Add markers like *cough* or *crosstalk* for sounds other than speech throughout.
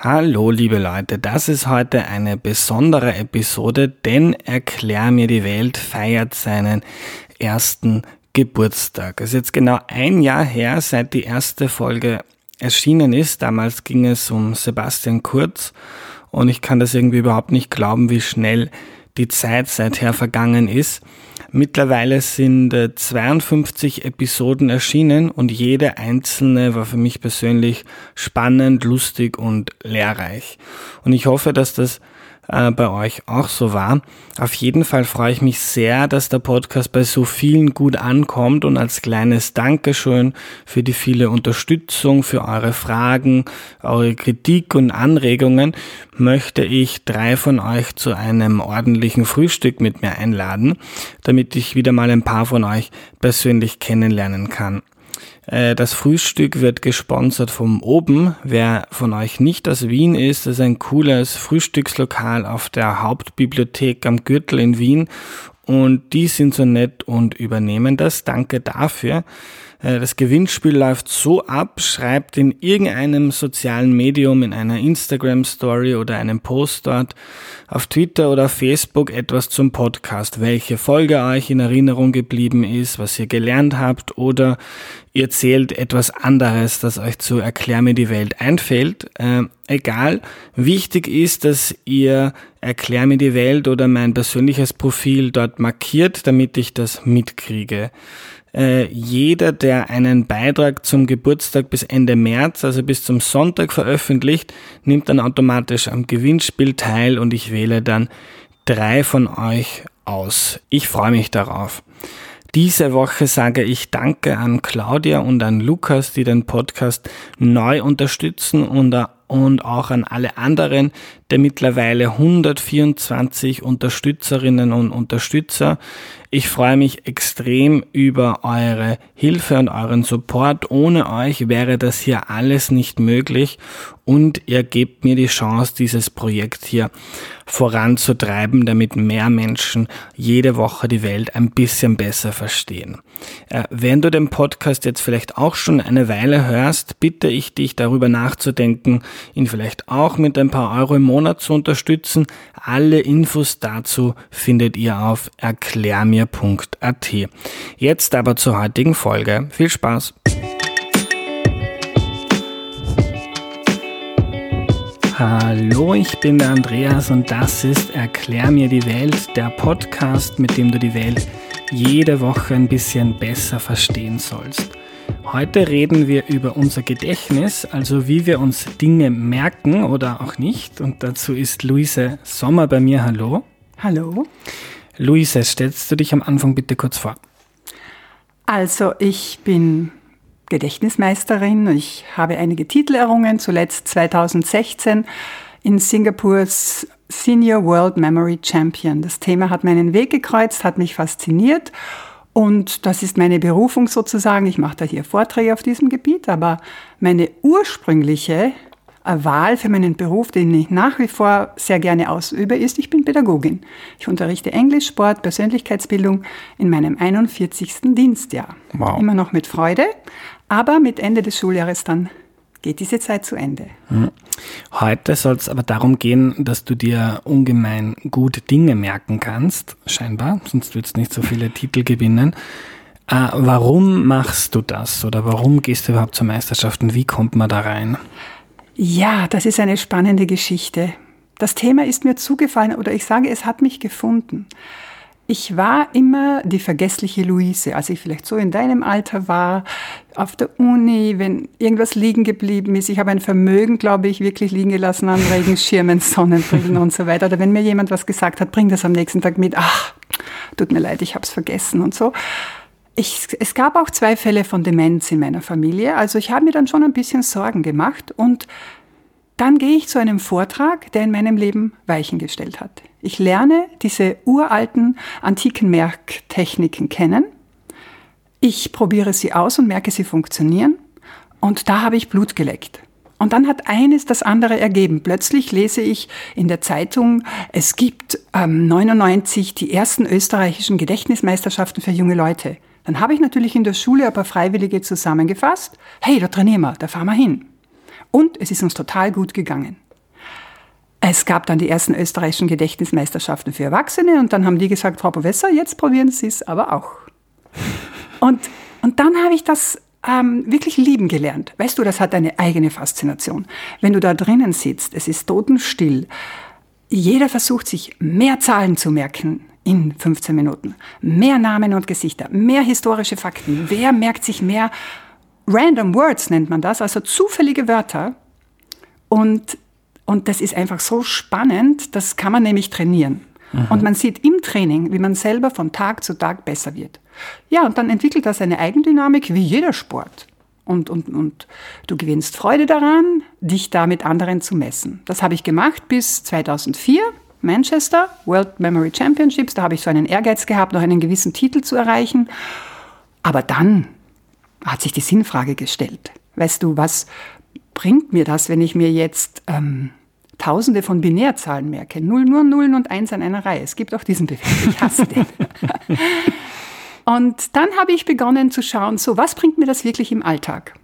Hallo liebe Leute, das ist heute eine besondere Episode, denn Erklär mir die Welt feiert seinen ersten Geburtstag. Es ist jetzt genau ein Jahr her, seit die erste Folge erschienen ist. Damals ging es um Sebastian Kurz und ich kann das irgendwie überhaupt nicht glauben, wie schnell die Zeit seither vergangen ist. Mittlerweile sind 52 äh, Episoden erschienen und jede einzelne war für mich persönlich spannend, lustig und lehrreich. Und ich hoffe, dass das äh, bei euch auch so war. Auf jeden Fall freue ich mich sehr, dass der Podcast bei so vielen gut ankommt und als kleines Dankeschön für die viele Unterstützung, für eure Fragen, eure Kritik und Anregungen möchte ich drei von euch zu einem ordentlichen Frühstück mit mir einladen, damit ich wieder mal ein paar von euch persönlich kennenlernen kann. Äh, das Frühstück wird gesponsert vom Oben. Wer von euch nicht aus Wien ist, ist ein cooles Frühstückslokal auf der Hauptbibliothek am Gürtel in Wien. Und die sind so nett und übernehmen das. Danke dafür. Äh, das Gewinnspiel läuft so ab, schreibt in irgendeinem sozialen Medium, in einer Instagram Story oder einem Post dort, auf Twitter oder Facebook etwas zum Podcast, welche Folge euch in Erinnerung geblieben ist, was ihr gelernt habt oder ihr erzählt etwas anderes, das euch zu Erklär mir die Welt einfällt. Äh, egal, wichtig ist, dass ihr Erklär mir die Welt oder mein persönliches Profil dort markiert, damit ich das mitkriege. Äh, jeder, der einen Beitrag zum Geburtstag bis Ende März, also bis zum Sonntag veröffentlicht, nimmt dann automatisch am Gewinnspiel teil und ich wähle dann drei von euch aus. Ich freue mich darauf. Diese Woche sage ich Danke an Claudia und an Lukas, die den Podcast neu unterstützen und, und auch an alle anderen der mittlerweile 124 Unterstützerinnen und Unterstützer. Ich freue mich extrem über eure Hilfe und euren Support. Ohne euch wäre das hier alles nicht möglich und ihr gebt mir die Chance, dieses Projekt hier voranzutreiben, damit mehr Menschen jede Woche die Welt ein bisschen besser verstehen. Äh, wenn du den Podcast jetzt vielleicht auch schon eine Weile hörst, bitte ich dich darüber nachzudenken, ihn vielleicht auch mit ein paar Euro im Monat zu unterstützen. Alle Infos dazu findet ihr auf erklärmir.at. Jetzt aber zur heutigen Folge. Viel Spaß! Hallo, ich bin der Andreas und das ist Erklär mir die Welt, der Podcast, mit dem du die Welt jede Woche ein bisschen besser verstehen sollst. Heute reden wir über unser Gedächtnis, also wie wir uns Dinge merken oder auch nicht. Und dazu ist Luise Sommer bei mir. Hallo. Hallo. Luise, stellst du dich am Anfang bitte kurz vor? Also ich bin Gedächtnismeisterin. Ich habe einige Titel errungen, zuletzt 2016 in Singapurs Senior World Memory Champion. Das Thema hat meinen Weg gekreuzt, hat mich fasziniert und das ist meine Berufung sozusagen. Ich mache da hier Vorträge auf diesem Gebiet, aber meine ursprüngliche Wahl für meinen Beruf, den ich nach wie vor sehr gerne ausübe, ist, ich bin Pädagogin. Ich unterrichte Englisch, Sport, Persönlichkeitsbildung in meinem 41. Dienstjahr. Wow. Immer noch mit Freude, aber mit Ende des Schuljahres dann geht diese Zeit zu Ende. Hm. Heute soll es aber darum gehen, dass du dir ungemein gut Dinge merken kannst, scheinbar, sonst würdest du nicht so viele Titel gewinnen. Äh, warum machst du das oder warum gehst du überhaupt zur Meisterschaft und wie kommt man da rein? Ja, das ist eine spannende Geschichte. Das Thema ist mir zugefallen oder ich sage, es hat mich gefunden. Ich war immer die vergessliche Luise, als ich vielleicht so in deinem Alter war, auf der Uni, wenn irgendwas liegen geblieben ist. Ich habe ein Vermögen, glaube ich, wirklich liegen gelassen an *laughs* Regenschirmen, Sonnenbrillen und so weiter. Oder wenn mir jemand was gesagt hat, bring das am nächsten Tag mit. Ach, tut mir leid, ich habe es vergessen und so. Ich, es gab auch zwei Fälle von Demenz in meiner Familie. Also ich habe mir dann schon ein bisschen Sorgen gemacht und dann gehe ich zu einem Vortrag, der in meinem Leben Weichen gestellt hat. Ich lerne diese uralten antiken Merktechniken kennen. Ich probiere sie aus und merke, sie funktionieren. Und da habe ich Blut geleckt. Und dann hat eines das andere ergeben. Plötzlich lese ich in der Zeitung, es gibt ähm, 99 die ersten österreichischen Gedächtnismeisterschaften für junge Leute. Dann habe ich natürlich in der Schule ein paar Freiwillige zusammengefasst. Hey, da trainieren wir, da fahren wir hin. Und es ist uns total gut gegangen. Es gab dann die ersten österreichischen Gedächtnismeisterschaften für Erwachsene und dann haben die gesagt, Frau Professor, jetzt probieren Sie es aber auch. *laughs* Und, und dann habe ich das ähm, wirklich lieben gelernt. Weißt du, das hat eine eigene Faszination. Wenn du da drinnen sitzt, es ist totenstill. Jeder versucht sich mehr Zahlen zu merken in 15 Minuten. Mehr Namen und Gesichter, mehr historische Fakten. Wer merkt sich mehr Random Words nennt man das, also zufällige Wörter. Und, und das ist einfach so spannend, das kann man nämlich trainieren. Mhm. Und man sieht im Training, wie man selber von Tag zu Tag besser wird. Ja, und dann entwickelt das eine Eigendynamik wie jeder Sport. Und, und, und du gewinnst Freude daran, dich da mit anderen zu messen. Das habe ich gemacht bis 2004, Manchester, World Memory Championships. Da habe ich so einen Ehrgeiz gehabt, noch einen gewissen Titel zu erreichen. Aber dann hat sich die Sinnfrage gestellt. Weißt du, was bringt mir das, wenn ich mir jetzt ähm, Tausende von Binärzahlen merke? Null, nur Nullen und Eins an einer Reihe. Es gibt auch diesen Befehl. Ich hasse den. *laughs* Und dann habe ich begonnen zu schauen, so, was bringt mir das wirklich im Alltag?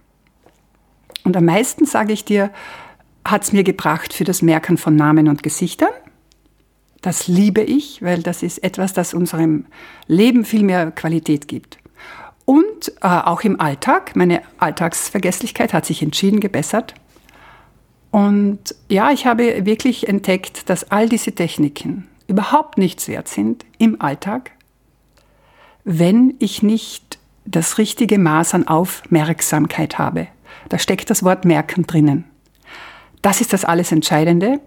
Und am meisten, sage ich dir, hat es mir gebracht für das Merken von Namen und Gesichtern. Das liebe ich, weil das ist etwas, das unserem Leben viel mehr Qualität gibt. Und äh, auch im Alltag, meine Alltagsvergesslichkeit hat sich entschieden gebessert. Und ja, ich habe wirklich entdeckt, dass all diese Techniken überhaupt nichts wert sind im Alltag, wenn ich nicht das richtige Maß an Aufmerksamkeit habe. Da steckt das Wort merken drinnen. Das ist das alles Entscheidende,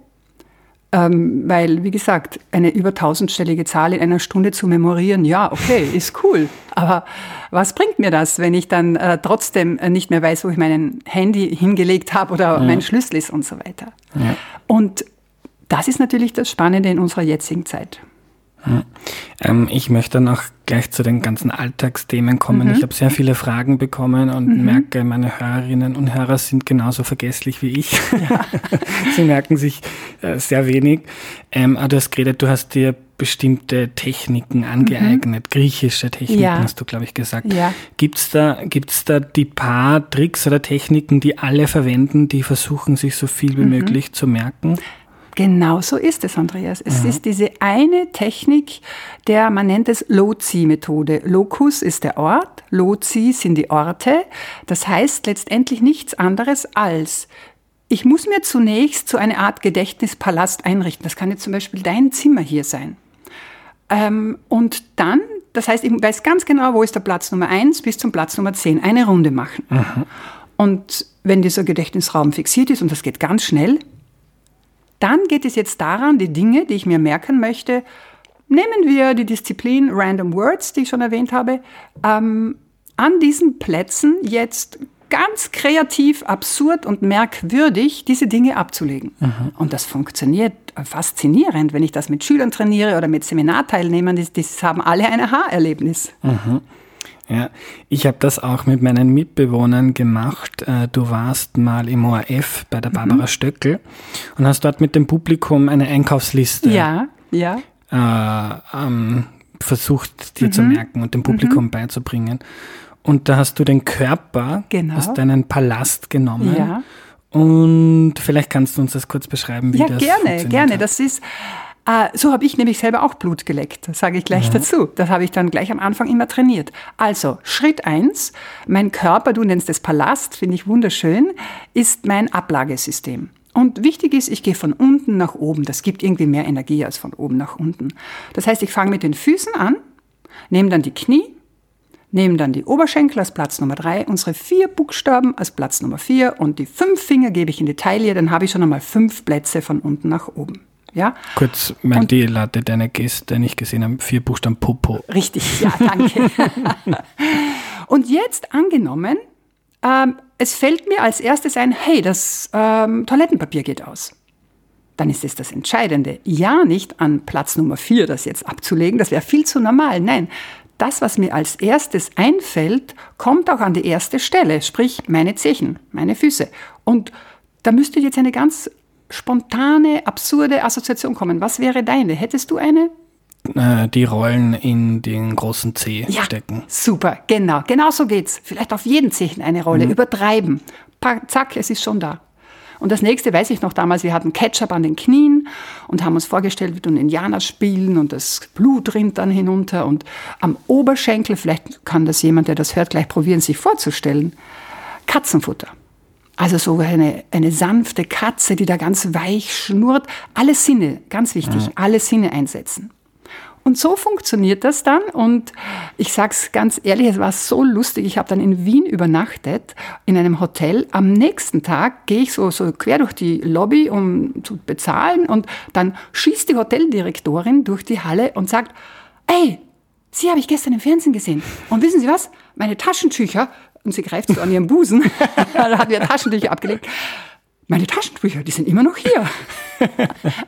ähm, weil, wie gesagt, eine über tausendstellige Zahl in einer Stunde zu memorieren, ja, okay, *laughs* ist cool. Aber was bringt mir das, wenn ich dann äh, trotzdem nicht mehr weiß, wo ich mein Handy hingelegt habe oder ja. mein Schlüssel ist und so weiter? Ja. Und das ist natürlich das Spannende in unserer jetzigen Zeit. Ähm, ich möchte noch gleich zu den ganzen Alltagsthemen kommen. Mhm. Ich habe sehr viele Fragen bekommen und mhm. merke, meine Hörerinnen und Hörer sind genauso vergesslich wie ich. Ja. *laughs* Sie merken sich äh, sehr wenig. Ähm, aber du hast geredet, du hast dir bestimmte Techniken angeeignet, mhm. griechische Techniken ja. hast du, glaube ich, gesagt. Ja. Gibt's da, gibt's da die paar Tricks oder Techniken, die alle verwenden, die versuchen, sich so viel wie mhm. möglich zu merken? Genau so ist es, Andreas. Es mhm. ist diese eine Technik, der man nennt es Lozi-Methode. Locus ist der Ort, Lozi sind die Orte. Das heißt letztendlich nichts anderes als ich muss mir zunächst so eine Art Gedächtnispalast einrichten. Das kann jetzt zum Beispiel dein Zimmer hier sein. Ähm, und dann, das heißt, ich weiß ganz genau, wo ist der Platz Nummer 1 bis zum Platz Nummer 10. Eine Runde machen. Mhm. Und wenn dieser Gedächtnisraum fixiert ist, und das geht ganz schnell, dann geht es jetzt daran, die Dinge, die ich mir merken möchte, nehmen wir die Disziplin Random Words, die ich schon erwähnt habe, ähm, an diesen Plätzen jetzt ganz kreativ, absurd und merkwürdig diese Dinge abzulegen. Mhm. Und das funktioniert faszinierend, wenn ich das mit Schülern trainiere oder mit Seminarteilnehmern, die, die haben alle ein Aha-Erlebnis. Mhm. Ja, ich habe das auch mit meinen Mitbewohnern gemacht. Äh, du warst mal im ORF bei der Barbara mhm. Stöckel und hast dort mit dem Publikum eine Einkaufsliste ja, ja. Äh, ähm, versucht, dir mhm. zu merken und dem Publikum mhm. beizubringen. Und da hast du den Körper genau. aus deinem Palast genommen. Ja. Und vielleicht kannst du uns das kurz beschreiben, wie ja, das gerne, gerne. gerne. Das ist so habe ich nämlich selber auch Blut geleckt, sage ich gleich mhm. dazu. Das habe ich dann gleich am Anfang immer trainiert. Also Schritt eins: mein Körper, du nennst es Palast, finde ich wunderschön, ist mein Ablagesystem. Und wichtig ist, ich gehe von unten nach oben. Das gibt irgendwie mehr Energie als von oben nach unten. Das heißt, ich fange mit den Füßen an, nehme dann die Knie, nehme dann die Oberschenkel als Platz Nummer drei, unsere vier Buchstaben als Platz Nummer vier und die fünf Finger gebe ich in die Taille, dann habe ich schon einmal fünf Plätze von unten nach oben. Ja? Kurz, mein und, die Latte deiner Gäste nicht gesehen haben, vier Buchstaben Popo. Richtig, ja, danke. *laughs* und jetzt angenommen, ähm, es fällt mir als erstes ein, hey, das ähm, Toilettenpapier geht aus. Dann ist es das Entscheidende. Ja, nicht an Platz Nummer vier das jetzt abzulegen, das wäre viel zu normal. Nein, das, was mir als erstes einfällt, kommt auch an die erste Stelle, sprich meine Zechen, meine Füße. Und da müsste jetzt eine ganz spontane, absurde Assoziation kommen. Was wäre deine? Hättest du eine? Äh, die Rollen in den großen C ja, stecken. Super, genau. Genau so geht's. Vielleicht auf jeden Zehen eine Rolle. Mhm. Übertreiben. Zack, es ist schon da. Und das nächste weiß ich noch damals, wir hatten Ketchup an den Knien und haben uns vorgestellt, wie du einen Indianer spielen und das Blut rinnt dann hinunter und am Oberschenkel, vielleicht kann das jemand, der das hört, gleich probieren, sich vorzustellen, Katzenfutter. Also so eine, eine sanfte Katze, die da ganz weich schnurrt. Alle Sinne, ganz wichtig, ja. alle Sinne einsetzen. Und so funktioniert das dann. Und ich sage es ganz ehrlich, es war so lustig. Ich habe dann in Wien übernachtet, in einem Hotel. Am nächsten Tag gehe ich so, so quer durch die Lobby, um zu bezahlen. Und dann schießt die Hoteldirektorin durch die Halle und sagt, ey, Sie habe ich gestern im Fernsehen gesehen. Und wissen Sie was? Meine Taschentücher, und sie greift so an ihren Busen, *laughs* da hat wir Taschentücher abgelegt. Meine Taschentücher, die sind immer noch hier.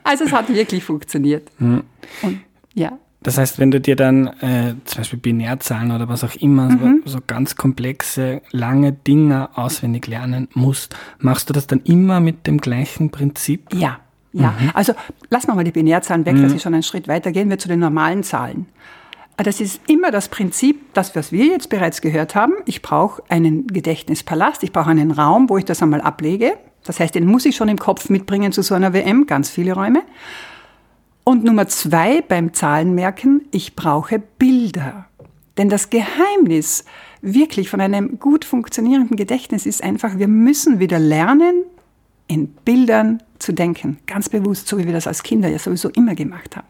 also es hat wirklich funktioniert. Mhm. Und, ja. Das heißt, wenn du dir dann äh, zum Beispiel Binärzahlen oder was auch immer, mhm. so, so, ganz komplexe, lange Dinge auswendig lernen musst, machst du das dann immer mit dem gleichen Prinzip? Ja. Ja, mhm. also lassen wir mal die Binärzahlen weg, mhm. dass sie schon einen Schritt weiter gehen wir zu den normalen Zahlen. Das ist immer das Prinzip, das, was wir jetzt bereits gehört haben. Ich brauche einen Gedächtnispalast, ich brauche einen Raum, wo ich das einmal ablege. Das heißt, den muss ich schon im Kopf mitbringen zu so einer WM, ganz viele Räume. Und Nummer zwei beim Zahlenmerken, ich brauche Bilder. Denn das Geheimnis wirklich von einem gut funktionierenden Gedächtnis ist einfach, wir müssen wieder lernen, in Bildern zu denken. Ganz bewusst, so wie wir das als Kinder ja sowieso immer gemacht haben.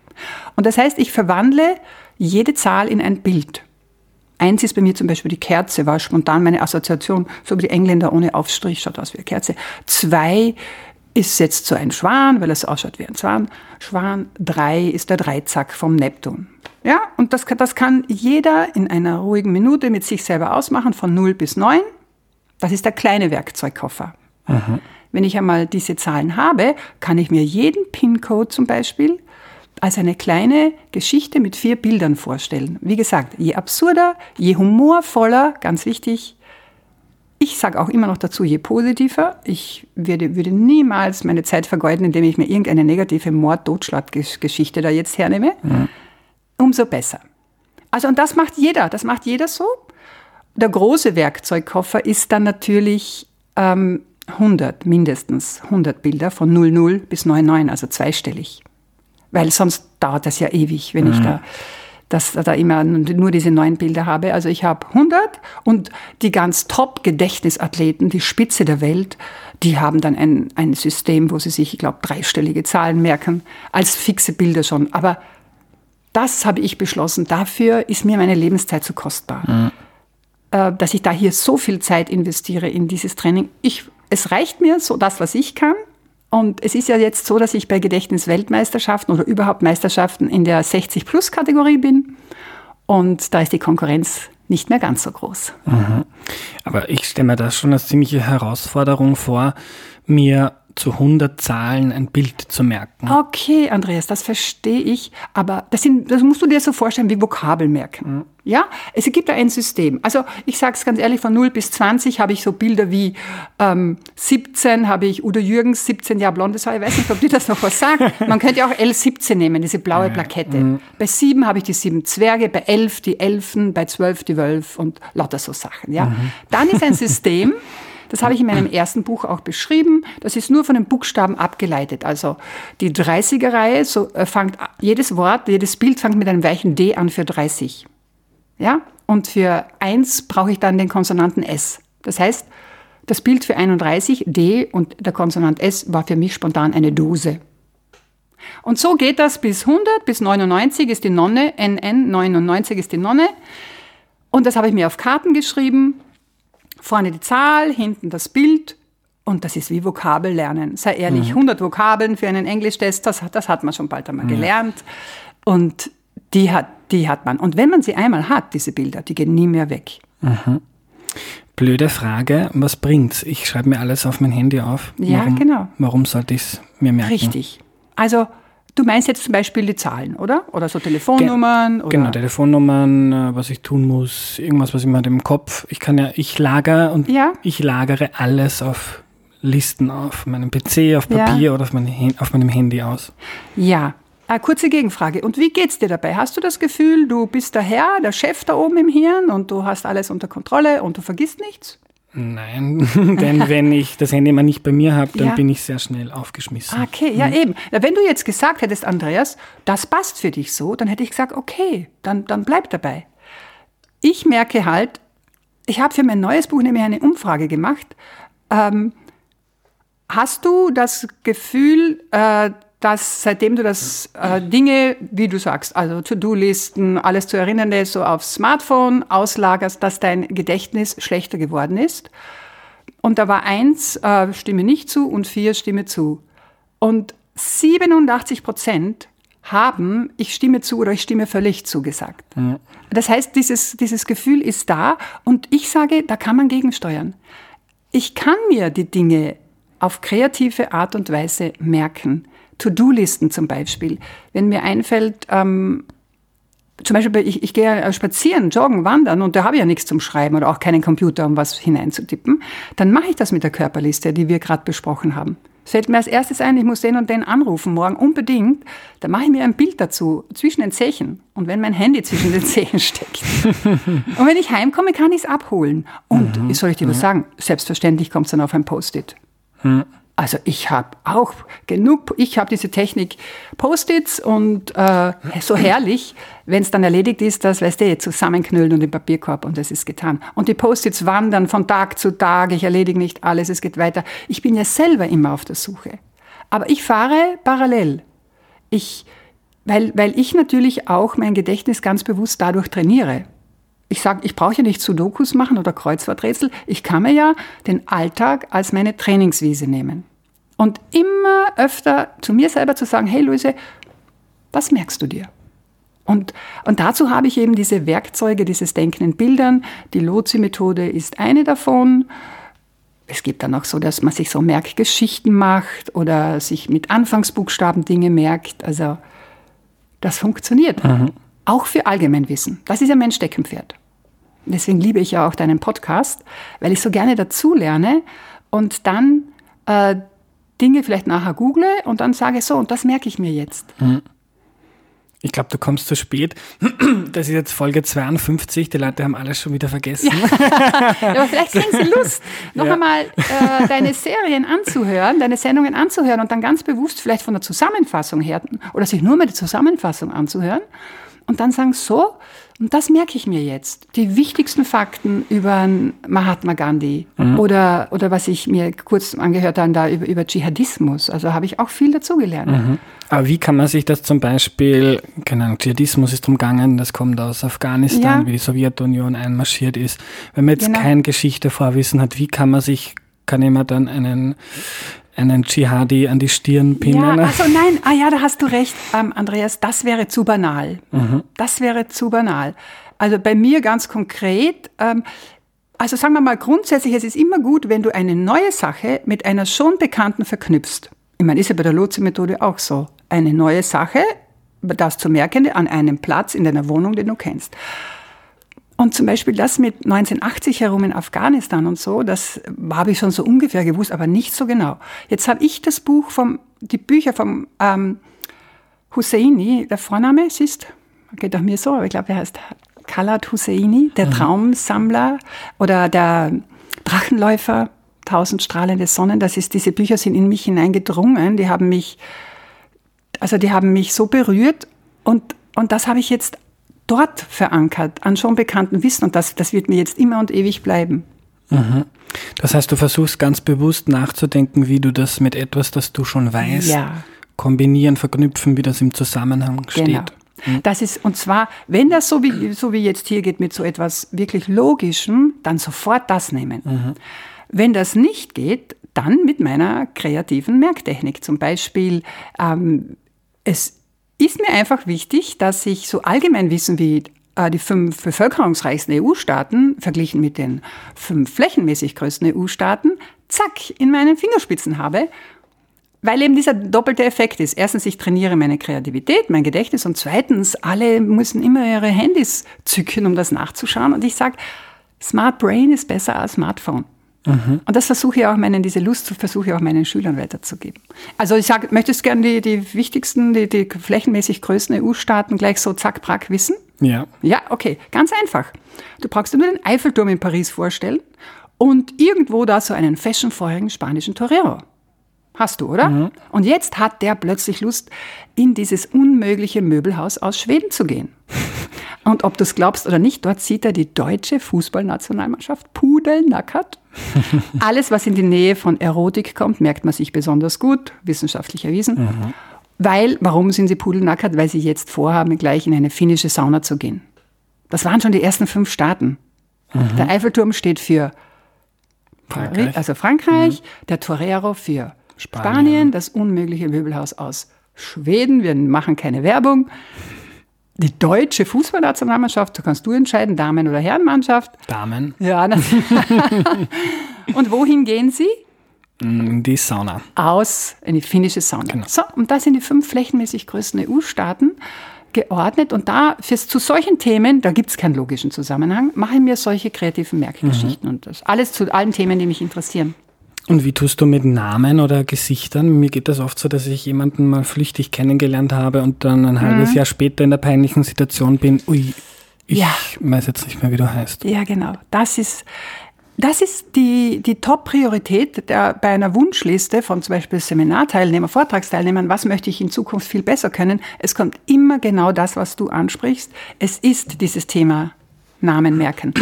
Und das heißt, ich verwandle jede Zahl in ein Bild. Eins ist bei mir zum Beispiel die Kerze, war spontan meine Assoziation, so wie die Engländer ohne Aufstrich, schaut aus wie eine Kerze. Zwei ist jetzt so ein Schwan, weil es ausschaut wie ein Schwan. Schwan. Drei ist der Dreizack vom Neptun. Ja, und das, das kann jeder in einer ruhigen Minute mit sich selber ausmachen, von 0 bis 9. Das ist der kleine Werkzeugkoffer. Aha. Wenn ich einmal diese Zahlen habe, kann ich mir jeden PIN-Code zum Beispiel als eine kleine Geschichte mit vier Bildern vorstellen. Wie gesagt, je absurder, je humorvoller, ganz wichtig. Ich sage auch immer noch dazu, je positiver. Ich würde, würde niemals meine Zeit vergeuden, indem ich mir irgendeine negative Mord-Totschlag-Geschichte da jetzt hernehme. Mhm. Umso besser. Also, und das macht jeder. Das macht jeder so. Der große Werkzeugkoffer ist dann natürlich ähm, 100, mindestens 100 Bilder von 00 bis 99, also zweistellig weil sonst dauert das ja ewig, wenn mhm. ich da dass da immer nur diese neun Bilder habe. Also ich habe 100 und die ganz Top-Gedächtnisathleten, die Spitze der Welt, die haben dann ein, ein System, wo sie sich, ich glaube, dreistellige Zahlen merken, als fixe Bilder schon. Aber das habe ich beschlossen. Dafür ist mir meine Lebenszeit zu kostbar. Mhm. Äh, dass ich da hier so viel Zeit investiere in dieses Training. Ich, es reicht mir so das, was ich kann. Und es ist ja jetzt so, dass ich bei Gedächtnisweltmeisterschaften oder überhaupt Meisterschaften in der 60-Plus-Kategorie bin. Und da ist die Konkurrenz nicht mehr ganz so groß. Mhm. Aber ich stelle mir das schon als ziemliche Herausforderung vor, mir zu 100 Zahlen ein Bild zu merken. Okay, Andreas, das verstehe ich, aber das, sind, das musst du dir so vorstellen wie Vokabel merken. Mhm. Ja, es gibt da ein System. Also ich sage es ganz ehrlich, von 0 bis 20 habe ich so Bilder wie ähm, 17 habe ich Udo Jürgens, 17 Jahre blondes Haar. Ich weiß nicht, ob dir das noch was sagt. *laughs* Man könnte ja auch L17 nehmen, diese blaue Plakette. Mhm. Bei 7 habe ich die sieben Zwerge, bei 11 die Elfen, bei 12 die Wölfe und lauter so Sachen. Ja, mhm. Dann ist ein System, *laughs* Das habe ich in meinem ersten Buch auch beschrieben. Das ist nur von den Buchstaben abgeleitet. Also die 30er-Reihe, so äh, fängt jedes Wort, jedes Bild fängt mit einem weichen D an für 30. Ja? Und für 1 brauche ich dann den Konsonanten S. Das heißt, das Bild für 31, D und der Konsonant S, war für mich spontan eine Dose. Und so geht das bis 100, bis 99 ist die Nonne, NN 99 ist die Nonne. Und das habe ich mir auf Karten geschrieben Vorne die Zahl, hinten das Bild und das ist wie Vokabel lernen. Sei ehrlich, mhm. 100 Vokabeln für einen Englischtest, das, das hat man schon bald einmal ja. gelernt. Und die hat, die hat man. Und wenn man sie einmal hat, diese Bilder, die gehen nie mehr weg. Mhm. Blöde Frage, was bringt's? Ich schreibe mir alles auf mein Handy auf. Ja, warum, genau. Warum sollte ich es mir merken? Richtig. Also Du meinst jetzt zum Beispiel die Zahlen, oder? Oder so Telefonnummern? Ge oder? Genau, Telefonnummern, äh, was ich tun muss, irgendwas, was ich mir im Kopf. Ich kann ja, ich lager und ja. ich lagere alles auf Listen auf meinem PC, auf Papier ja. oder auf, meine, auf meinem Handy aus. Ja. Eine kurze Gegenfrage. Und wie geht's dir dabei? Hast du das Gefühl, du bist der Herr, der Chef da oben im Hirn und du hast alles unter Kontrolle und du vergisst nichts? Nein, *laughs* denn wenn ich das Handy mal nicht bei mir habe, dann Ja. bin ich sehr schnell aufgeschmissen. Okay, ja eben. Na, Wenn du jetzt gesagt hättest, Andreas, das passt für dich so, dann hätte ich gesagt, okay, dann, dann bleib dabei. Ich merke halt, ich habe für mein neues Buch nämlich eine Umfrage gemacht. Ähm, hast du das Gefühl, äh, dass seitdem du das äh, Dinge, wie du sagst, also To-Do-Listen, alles zu Erinnernde so aufs Smartphone auslagerst, dass dein Gedächtnis schlechter geworden ist? Und da war eins, äh, stimme nicht zu und vier, stimme zu. Und 87 Prozent haben, ich stimme zu oder ich stimme völlig zu gesagt. Das heißt, dieses, dieses Gefühl ist da und ich sage, da kann man gegensteuern. Ich kann mir die Dinge auf kreative Art und Weise merken. To-Do-Listen zum Beispiel. Wenn mir einfällt, ähm, zum Beispiel, ich, ich gehe äh, spazieren, joggen, wandern und da habe ich ja nichts zum Schreiben oder auch keinen Computer, um was hineinzutippen, dann mache ich das mit der Körperliste, die wir gerade besprochen haben. Es fällt mir als erstes ein, ich muss den und den anrufen morgen unbedingt. Dann mache ich mir ein Bild dazu zwischen den Zehen. Und wenn mein Handy zwischen den *laughs* Zehen steckt. und wenn ich heimkomme, kann ich es abholen. Und, wie soll ich dir was sagen? Selbstverständlich kommt es dann auf ein Post-it. Also ich habe auch genug, ich habe diese Technik Post-its und äh, so herrlich, wenn es dann erledigt ist, das weißt du, zusammenknüllen und im Papierkorb und das ist getan. Und die Post-its wandern von Tag zu Tag, ich erledige nicht alles, es geht weiter. Ich bin ja selber immer auf der Suche. Aber ich fahre parallel. Ich, weil, weil ich natürlich auch mein Gedächtnis ganz bewusst dadurch trainiere. Ich sage, ich brauche ja nicht Sudokus machen oder Kreuzworträtsel. Ich kann mir ja den Alltag als meine Trainingswiese nehmen. Und immer öfter zu mir selber zu sagen, hey Luise, was merkst du dir? Und, und dazu habe ich eben diese Werkzeuge, dieses Denken in Bildern. Die Lotsi-Methode ist eine davon. Es gibt dann auch so, dass man sich so Merkgeschichten macht oder sich mit Anfangsbuchstaben Dinge merkt. Also das funktioniert. Auch für Allgemeinwissen. Das ist ja mein Steckenpferd. Deswegen liebe ich ja auch deinen Podcast, weil ich so gerne dazulerne und dann äh, Dinge vielleicht nachher google und dann sage so, und das merke ich mir jetzt. Ich glaube, du kommst zu spät. *clears throat* Das ist jetzt Folge 52. Die Leute haben alles schon wieder vergessen. *laughs* Ja, aber vielleicht kriegen Sie Lust, noch Ja. einmal äh, deine Serien anzuhören, deine Sendungen anzuhören und dann ganz bewusst vielleicht von der Zusammenfassung her oder sich nur mal die Zusammenfassung anzuhören und dann sagen, so, und das merke ich mir jetzt. Die wichtigsten Fakten über Mahatma Gandhi oder, oder was ich mir kurz angehört habe, da über, über Dschihadismus. Also habe ich auch viel dazugelernt. Aber wie kann man sich das zum Beispiel, keine Ahnung, Dschihadismus ist umgangen, das kommt aus Afghanistan, Ja. wie die Sowjetunion einmarschiert ist. Wenn man jetzt Genau. kein Geschichte-Vorwissen hat, wie kann man sich, kann jemand dann einen, einen Dschihadi an die Stirn pinnen? Ja, also nein, ah ja, da hast du recht, ähm, Andreas, das wäre zu banal. Das wäre zu banal. Also bei mir ganz konkret, ähm, also sagen wir mal grundsätzlich, es ist immer gut, wenn du eine neue Sache mit einer schon bekannten verknüpfst. Ich meine, ist ja bei der Lotse-Methode auch so. Eine neue Sache, das zu merkende, an einem Platz in deiner Wohnung, den du kennst. Und zum Beispiel das mit 1980 herum in Afghanistan und so, das habe ich schon so ungefähr gewusst, aber nicht so genau. Jetzt habe ich das Buch vom, die Bücher vom ähm, Husseini, der Vorname es ist, geht auch mir so, aber ich glaube, er heißt Khalad Husseini, der Traumsammler oder der Drachenläufer, tausend strahlende Sonnen. Das ist, diese Bücher sind in mich hineingedrungen, die haben mich, also die haben mich so berührt und, und das habe ich jetzt dort verankert, an schon bekannten Wissen und das, das wird mir jetzt immer und ewig bleiben. Das heißt, du versuchst ganz bewusst nachzudenken, wie du das mit etwas, das du schon weißt, Ja. kombinieren, verknüpfen, wie das im Zusammenhang Genau. steht. Das ist, und zwar, wenn das so wie, so wie jetzt hier geht mit so etwas wirklich Logischem, dann sofort das nehmen. Wenn das nicht geht, dann mit meiner kreativen Merktechnik. Zum Beispiel, ähm, es ist mir einfach wichtig, dass ich so Allgemeinwissen wie äh, die fünf bevölkerungsreichsten EU-Staaten verglichen mit den fünf flächenmäßig größten EU-Staaten, zack, in meinen Fingerspitzen habe weil eben dieser doppelte Effekt ist. Erstens, ich trainiere meine Kreativität, mein Gedächtnis und zweitens, alle müssen immer ihre Handys zücken, um das nachzuschauen. Und ich sage, Smart Brain ist besser als Smartphone. Und das versuche ich auch meinen, diese Lust versuche ich auch meinen Schülern weiterzugeben. Also ich sage, möchtest gerne die, die wichtigsten, die, die flächenmäßig größten EU-Staaten gleich so zack, brack wissen? Ja. Ja, okay, ganz einfach. Du brauchst dir nur den Eiffelturm in Paris vorstellen und irgendwo da so einen fashionfeuerigen spanischen Torero. Hast du, oder? Mhm. Und jetzt hat der plötzlich Lust, in dieses unmögliche Möbelhaus aus Schweden zu gehen. Und ob du es glaubst oder nicht, dort sieht er die deutsche Fußballnationalmannschaft pudelnackert. *laughs* Alles, was in die Nähe von Erotik kommt, merkt man sich besonders gut, wissenschaftlich erwiesen. Mhm. Weil, warum sind sie pudelnackert? Weil sie jetzt vorhaben, gleich in eine finnische Sauna zu gehen. Das waren schon die ersten fünf Staaten. Mhm. Der Eiffelturm steht für Frankreich, also Frankreich mhm. der Torero für Spanien. Spanien, das unmögliche Möbelhaus aus Schweden. Wir machen keine Werbung. Die deutsche Fußballnationalmannschaft, da kannst du entscheiden, Damen- oder Herrenmannschaft. Damen. Ja. *laughs* und wohin gehen sie? In die Sauna. Aus, in die finnische Sauna. Genau. So, und das sind die fünf flächenmäßig größten EU-Staaten geordnet. Und da, fürs, zu solchen Themen, da gibt es keinen logischen Zusammenhang, mache ich mir solche kreativen Merkgeschichten. Mhm. Und das alles zu allen Themen, die mich interessieren. Und wie tust du mit Namen oder Gesichtern? Mir geht das oft so, dass ich jemanden mal flüchtig kennengelernt habe und dann ein halbes mhm. Jahr später in der peinlichen Situation bin, ui, ich ja. weiß jetzt nicht mehr, wie du heißt. Ja, genau. Das ist, das ist die, die Top-Priorität bei einer Wunschliste von zum Beispiel Seminarteilnehmern, Vortragsteilnehmern. Was möchte ich in Zukunft viel besser können? Es kommt immer genau das, was du ansprichst. Es ist dieses Thema Namen merken.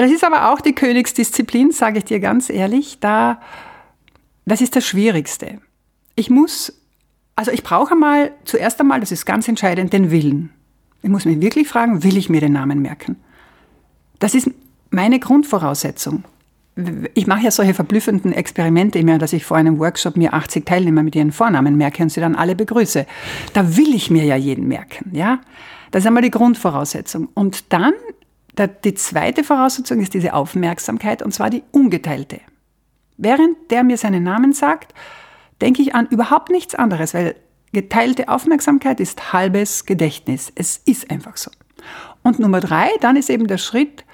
Das ist aber auch die Königsdisziplin, sage ich dir ganz ehrlich. Da, das ist das Schwierigste. Ich muss, also ich brauche mal, zuerst einmal, das ist ganz entscheidend, den Willen. Ich muss mich wirklich fragen, will ich mir den Namen merken? Das ist meine Grundvoraussetzung. Ich mache ja solche verblüffenden Experimente immer, dass ich vor einem Workshop mir 80 Teilnehmer mit ihren Vornamen merke und sie dann alle begrüße. Da will ich mir ja jeden merken, ja? Das ist einmal die Grundvoraussetzung. Und dann die zweite Voraussetzung ist diese Aufmerksamkeit, und zwar die ungeteilte. Während der mir seinen Namen sagt, denke ich an überhaupt nichts anderes, weil geteilte Aufmerksamkeit ist halbes Gedächtnis. Es ist einfach so. Und Nummer drei, dann ist eben der Schritt,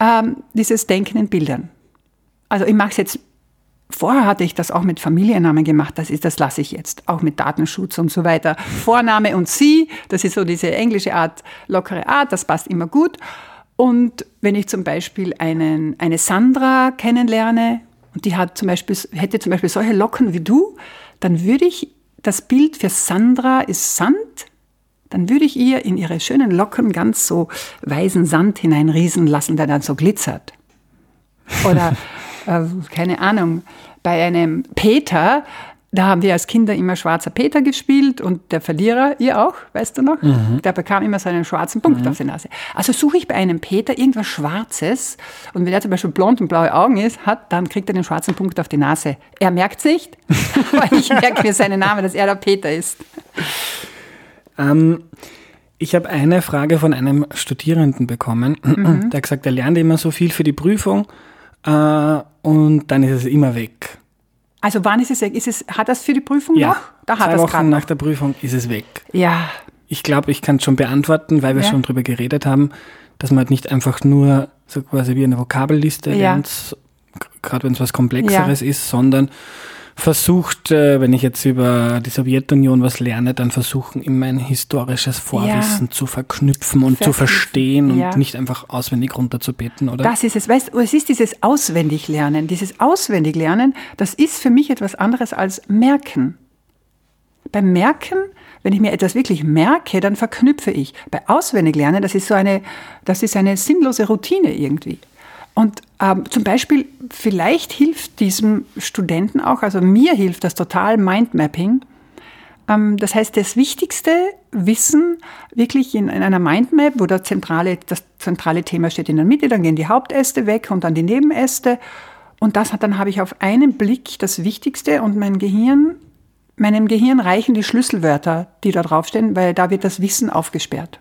ähm, dieses Denken in Bildern. Also ich mache es jetzt, vorher hatte ich das auch mit Familiennamen gemacht, das, das lasse ich jetzt, auch mit Datenschutz und so weiter. Vorname und Sie, das ist so diese englische Art, lockere Art, das passt immer gut. Und wenn ich zum Beispiel einen, eine Sandra kennenlerne und die hat zum Beispiel, hätte zum Beispiel solche Locken wie du, dann würde ich, das Bild für Sandra ist Sand, dann würde ich ihr in ihre schönen Locken ganz so weißen Sand hineinriesen lassen, der dann so glitzert. Oder, *laughs* äh, keine Ahnung, bei einem Peter da haben wir als Kinder immer Schwarzer Peter gespielt und der Verlierer, ihr auch, weißt du noch? Mhm. Der bekam immer so einen schwarzen Punkt mhm. auf die Nase. Also suche ich bei einem Peter irgendwas Schwarzes und wenn er zum Beispiel blond und blaue Augen ist, hat, dann kriegt er den schwarzen Punkt auf die Nase. Er merkt es nicht, *laughs* aber ich merke mir seinen Namen, dass er der Peter ist. Ähm, ich habe eine Frage von einem Studierenden bekommen, mhm. der hat gesagt, er lernt immer so viel für die Prüfung äh, und dann ist es immer weg. Also wann ist es weg? Ist es, hat das für die Prüfung ja, noch? Da hat zwei Wochen nach der Prüfung ist es weg. Ja. Ich glaube, ich kann es schon beantworten, weil wir ja. schon drüber geredet haben, dass man halt nicht einfach nur so quasi wie eine Vokabelliste ja. lernt, gerade wenn es was Komplexeres ja. ist, sondern versucht, äh, wenn ich jetzt über die Sowjetunion was lerne, dann versuchen, immer ein historisches Vorwissen ja. zu verknüpfen und zu verstehen ja. und nicht einfach auswendig runterzubeten, oder? Das ist es. Weißt du, es ist dieses Auswendiglernen. Dieses Auswendiglernen, das ist für mich etwas anderes als Merken. Beim Merken, wenn ich mir etwas wirklich merke, dann verknüpfe ich. Bei Auswendiglernen, das ist so eine, das ist eine sinnlose Routine irgendwie. Und ähm, zum Beispiel, vielleicht hilft diesem Studenten auch, also mir hilft das total Mindmapping. Ähm, das heißt, das wichtigste Wissen wirklich in, in einer Mindmap, wo der zentrale, das zentrale Thema steht in der Mitte, dann gehen die Hauptäste weg und dann die Nebenäste. Und das hat, dann habe ich auf einen Blick das Wichtigste und mein Gehirn, meinem Gehirn reichen die Schlüsselwörter, die da draufstehen, weil da wird das Wissen aufgesperrt.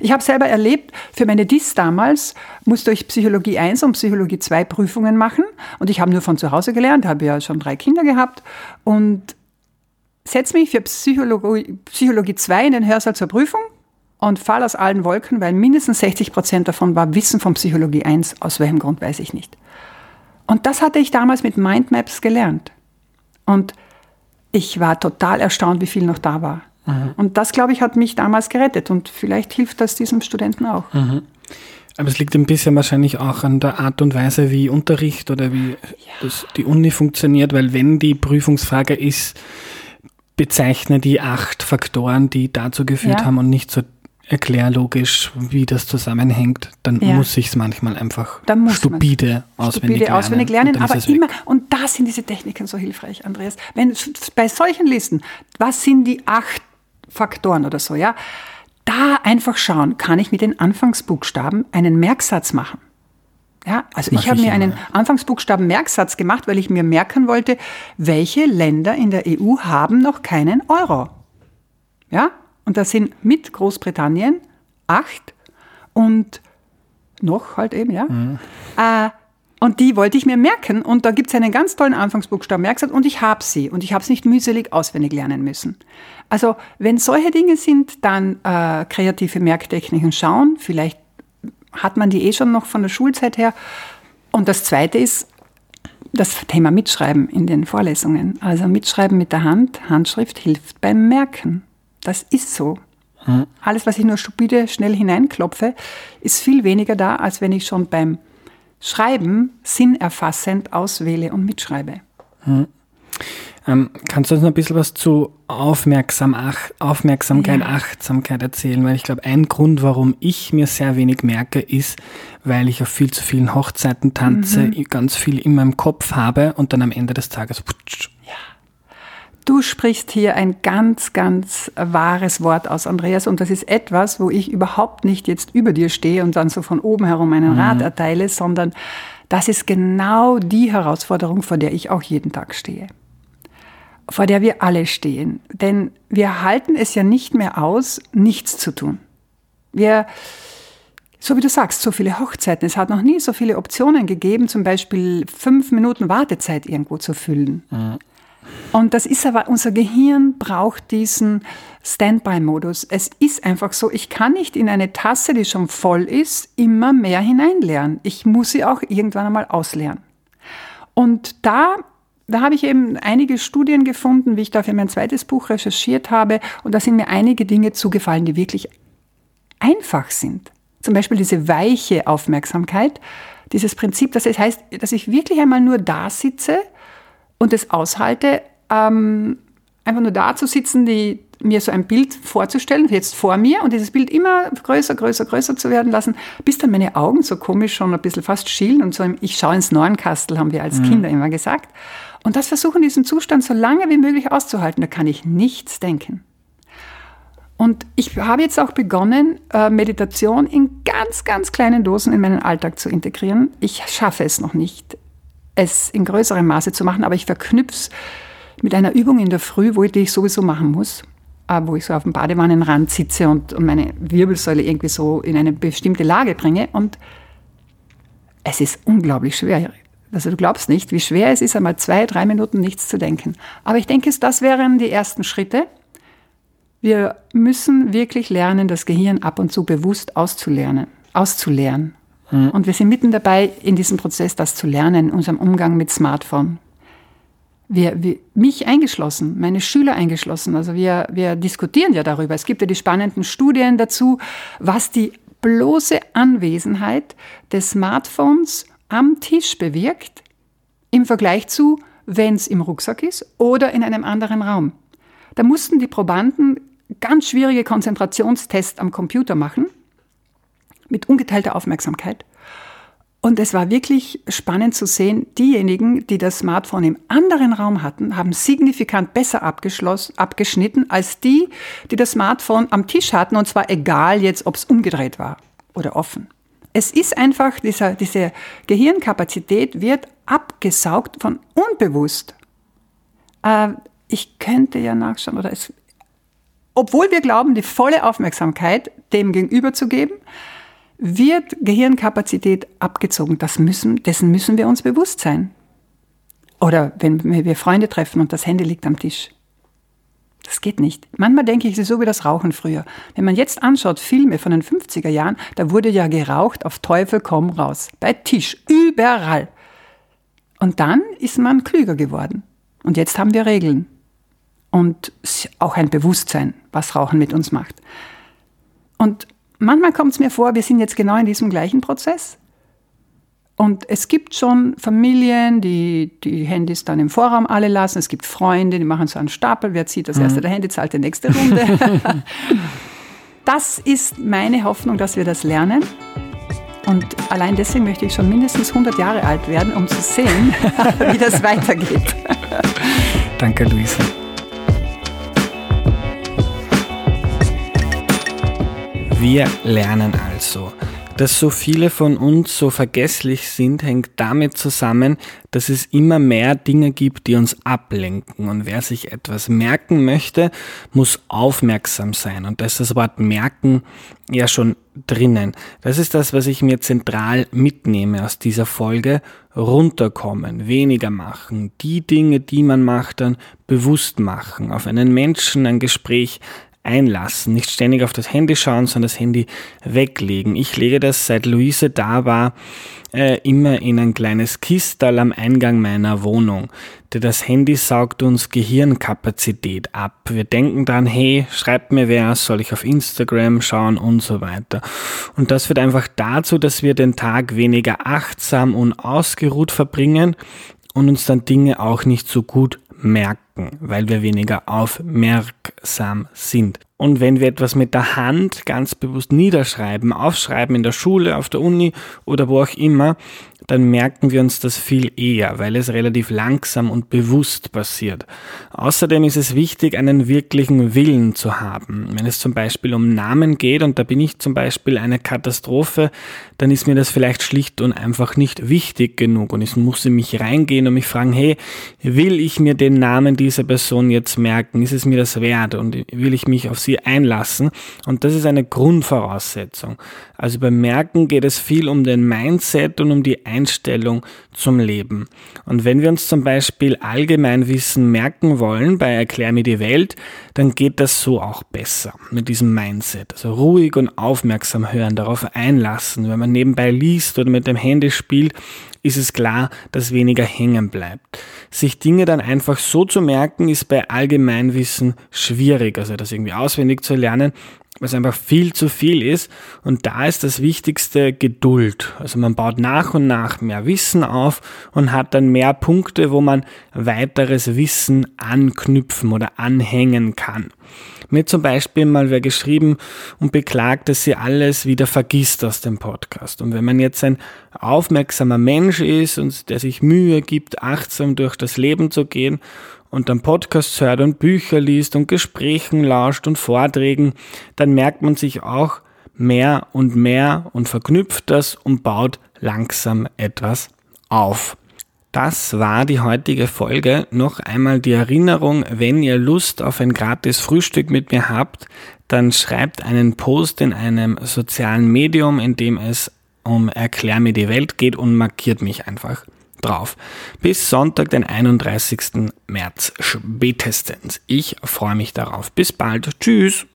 Ich habe selber erlebt, für meine DIS damals musste ich Psychologie 1 und Psychologie 2 Prüfungen machen. Und ich habe nur von zu Hause gelernt, habe ja schon drei Kinder gehabt. Und setze mich für Psychologie, Psychologie 2 in den Hörsaal zur Prüfung und falle aus allen Wolken, weil mindestens 60 Prozent davon war Wissen von Psychologie 1. Aus welchem Grund weiß ich nicht. Und das hatte ich damals mit Mindmaps gelernt. Und ich war total erstaunt, wie viel noch da war. Mhm. Und das, glaube ich, hat mich damals gerettet und vielleicht hilft das diesem Studenten auch. Mhm. Aber es liegt ein bisschen wahrscheinlich auch an der Art und Weise, wie Unterricht oder wie ja. das, die Uni funktioniert, weil wenn die Prüfungsfrage ist, bezeichne die acht Faktoren, die dazu geführt ja. haben und nicht so erklärlogisch, wie das zusammenhängt, dann ja. muss ich es manchmal einfach stupide auswendig stupide lernen. Auswendig lernen aber immer, und da sind diese Techniken so hilfreich, Andreas. Wenn bei solchen Listen, was sind die acht Faktoren oder so, ja? Da einfach schauen, kann ich mit den Anfangsbuchstaben einen Merksatz machen? Ja, also ich habe mir einen Anfangsbuchstaben Merksatz gemacht, weil ich mir merken wollte, welche Länder in der EU haben noch keinen Euro. Ja, und das sind mit Großbritannien acht und noch halt eben, ja. Mhm. Äh, und die wollte ich mir merken. Und da gibt es einen ganz tollen Anfangsbuchstaben Merksatz und ich habe sie. Und ich habe es nicht mühselig auswendig lernen müssen. Also wenn solche Dinge sind, dann äh, kreative Merktechniken schauen. Vielleicht hat man die eh schon noch von der Schulzeit her. Und das Zweite ist das Thema Mitschreiben in den Vorlesungen. Also Mitschreiben mit der Hand, Handschrift hilft beim Merken. Das ist so. Hm. Alles, was ich nur stupide schnell hineinklopfe, ist viel weniger da, als wenn ich schon beim Schreiben sinnerfassend auswähle und mitschreibe. Hm. Ähm, kannst du uns noch ein bisschen was zu Aufmerksam, Ach, Aufmerksamkeit, ja. Achtsamkeit erzählen? Weil ich glaube, ein Grund, warum ich mir sehr wenig merke, ist, weil ich auf viel zu vielen Hochzeiten tanze, mhm. ganz viel in meinem Kopf habe und dann am Ende des Tages. Putsch. Ja. Du sprichst hier ein ganz, ganz wahres Wort aus, Andreas, und das ist etwas, wo ich überhaupt nicht jetzt über dir stehe und dann so von oben herum einen mhm. Rat erteile, sondern das ist genau die Herausforderung, vor der ich auch jeden Tag stehe vor der wir alle stehen. Denn wir halten es ja nicht mehr aus, nichts zu tun. Wir, so wie du sagst, so viele Hochzeiten. Es hat noch nie so viele Optionen gegeben, zum Beispiel fünf Minuten Wartezeit irgendwo zu füllen. Mhm. Und das ist aber, unser Gehirn braucht diesen Standby-Modus. Es ist einfach so, ich kann nicht in eine Tasse, die schon voll ist, immer mehr hineinleeren. Ich muss sie auch irgendwann einmal ausleeren. Und da da habe ich eben einige Studien gefunden, wie ich da für mein zweites Buch recherchiert habe. Und da sind mir einige Dinge zugefallen, die wirklich einfach sind. Zum Beispiel diese weiche Aufmerksamkeit, dieses Prinzip, dass es heißt, dass ich wirklich einmal nur da sitze und es aushalte, ähm, einfach nur da zu sitzen, die, mir so ein Bild vorzustellen, jetzt vor mir und dieses Bild immer größer, größer, größer zu werden lassen, bis dann meine Augen so komisch schon ein bisschen fast schielen und so, ich schaue ins Neuenkastel, haben wir als mhm. Kinder immer gesagt. Und das versuchen, diesen Zustand so lange wie möglich auszuhalten. Da kann ich nichts denken. Und ich habe jetzt auch begonnen, äh, Meditation in ganz, ganz kleinen Dosen in meinen Alltag zu integrieren. Ich schaffe es noch nicht, es in größerem Maße zu machen, aber ich verknüpfe es mit einer Übung in der Früh, wo ich, die ich sowieso machen muss, äh, wo ich so auf dem Badewannenrand sitze und, und meine Wirbelsäule irgendwie so in eine bestimmte Lage bringe. Und es ist unglaublich schwer. Also du glaubst nicht, wie schwer es ist, einmal zwei, drei Minuten nichts zu denken. Aber ich denke, das wären die ersten Schritte. Wir müssen wirklich lernen, das Gehirn ab und zu bewusst auszulernen, auszulernen. Mhm. Und wir sind mitten dabei, in diesem Prozess das zu lernen, in unserem Umgang mit Smartphone. Wir, wir, mich eingeschlossen, meine Schüler eingeschlossen. Also wir, wir diskutieren ja darüber. Es gibt ja die spannenden Studien dazu, was die bloße Anwesenheit des Smartphones am Tisch bewirkt im Vergleich zu, wenn es im Rucksack ist oder in einem anderen Raum. Da mussten die Probanden ganz schwierige Konzentrationstests am Computer machen mit ungeteilter Aufmerksamkeit. Und es war wirklich spannend zu sehen, diejenigen, die das Smartphone im anderen Raum hatten, haben signifikant besser abgeschnitten als die, die das Smartphone am Tisch hatten, und zwar egal jetzt, ob es umgedreht war oder offen. Es ist einfach, dieser, diese Gehirnkapazität wird abgesaugt von unbewusst. Äh, ich könnte ja nachschauen, oder es, obwohl wir glauben, die volle Aufmerksamkeit dem Gegenüber zu geben, wird Gehirnkapazität abgezogen. Das müssen, dessen müssen wir uns bewusst sein. Oder wenn wir Freunde treffen und das Handy liegt am Tisch. Das geht nicht. Manchmal denke ich, es ist so wie das Rauchen früher. Wenn man jetzt anschaut, Filme von den 50er Jahren, da wurde ja geraucht auf Teufel komm raus. Bei Tisch, überall. Und dann ist man klüger geworden. Und jetzt haben wir Regeln. Und auch ein Bewusstsein, was Rauchen mit uns macht. Und manchmal kommt es mir vor, wir sind jetzt genau in diesem gleichen Prozess. Und es gibt schon Familien, die die Handys dann im Vorraum alle lassen. Es gibt Freunde, die machen so einen Stapel. Wer zieht das erste mhm. der Handy, zahlt die nächste Runde. *laughs* das ist meine Hoffnung, dass wir das lernen. Und allein deswegen möchte ich schon mindestens 100 Jahre alt werden, um zu sehen, *laughs* wie das weitergeht. Danke, Luisa. Wir lernen also. Dass so viele von uns so vergesslich sind, hängt damit zusammen, dass es immer mehr Dinge gibt, die uns ablenken. Und wer sich etwas merken möchte, muss aufmerksam sein. Und da ist das Wort merken ja schon drinnen. Das ist das, was ich mir zentral mitnehme aus dieser Folge. Runterkommen, weniger machen, die Dinge, die man macht, dann bewusst machen, auf einen Menschen, ein Gespräch einlassen. Nicht ständig auf das Handy schauen, sondern das Handy weglegen. Ich lege das, seit Luise da war, äh, immer in ein kleines Kistal am Eingang meiner Wohnung. Denn das Handy saugt uns Gehirnkapazität ab. Wir denken dran, hey, schreibt mir wer, soll ich auf Instagram schauen und so weiter. Und das führt einfach dazu, dass wir den Tag weniger achtsam und ausgeruht verbringen und uns dann Dinge auch nicht so gut merken, weil wir weniger aufmerksam sind. Und wenn wir etwas mit der Hand ganz bewusst niederschreiben, aufschreiben in der Schule, auf der Uni oder wo auch immer, dann merken wir uns das viel eher, weil es relativ langsam und bewusst passiert. Außerdem ist es wichtig, einen wirklichen Willen zu haben. Wenn es zum Beispiel um Namen geht und da bin ich zum Beispiel eine Katastrophe, dann ist mir das vielleicht schlicht und einfach nicht wichtig genug und ich muss in mich reingehen und mich fragen, hey, will ich mir den Namen dieser Person jetzt merken? Ist es mir das wert und will ich mich auf sie einlassen? Und das ist eine Grundvoraussetzung. Also beim Merken geht es viel um den Mindset und um die Einstellung zum Leben. Und wenn wir uns zum Beispiel Allgemeinwissen merken wollen bei Erklär mir die Welt, dann geht das so auch besser mit diesem Mindset. Also ruhig und aufmerksam hören, darauf einlassen. Wenn man nebenbei liest oder mit dem Handy spielt, ist es klar, dass weniger hängen bleibt. Sich Dinge dann einfach so zu merken, ist bei Allgemeinwissen schwierig, also das irgendwie auswendig zu lernen was einfach viel zu viel ist. Und da ist das Wichtigste Geduld. Also man baut nach und nach mehr Wissen auf und hat dann mehr Punkte, wo man weiteres Wissen anknüpfen oder anhängen kann. Mir zum Beispiel mal wer geschrieben und beklagt, dass sie alles wieder vergisst aus dem Podcast. Und wenn man jetzt ein aufmerksamer Mensch ist und der sich Mühe gibt, achtsam durch das Leben zu gehen und dann Podcasts hört und Bücher liest und Gesprächen lauscht und Vorträgen, dann merkt man sich auch mehr und mehr und verknüpft das und baut langsam etwas auf. Das war die heutige Folge. Noch einmal die Erinnerung, wenn ihr Lust auf ein gratis Frühstück mit mir habt, dann schreibt einen Post in einem sozialen Medium, in dem es um Erklär mir die Welt geht und markiert mich einfach drauf. Bis Sonntag, den 31. März spätestens. Ich freue mich darauf. Bis bald. Tschüss.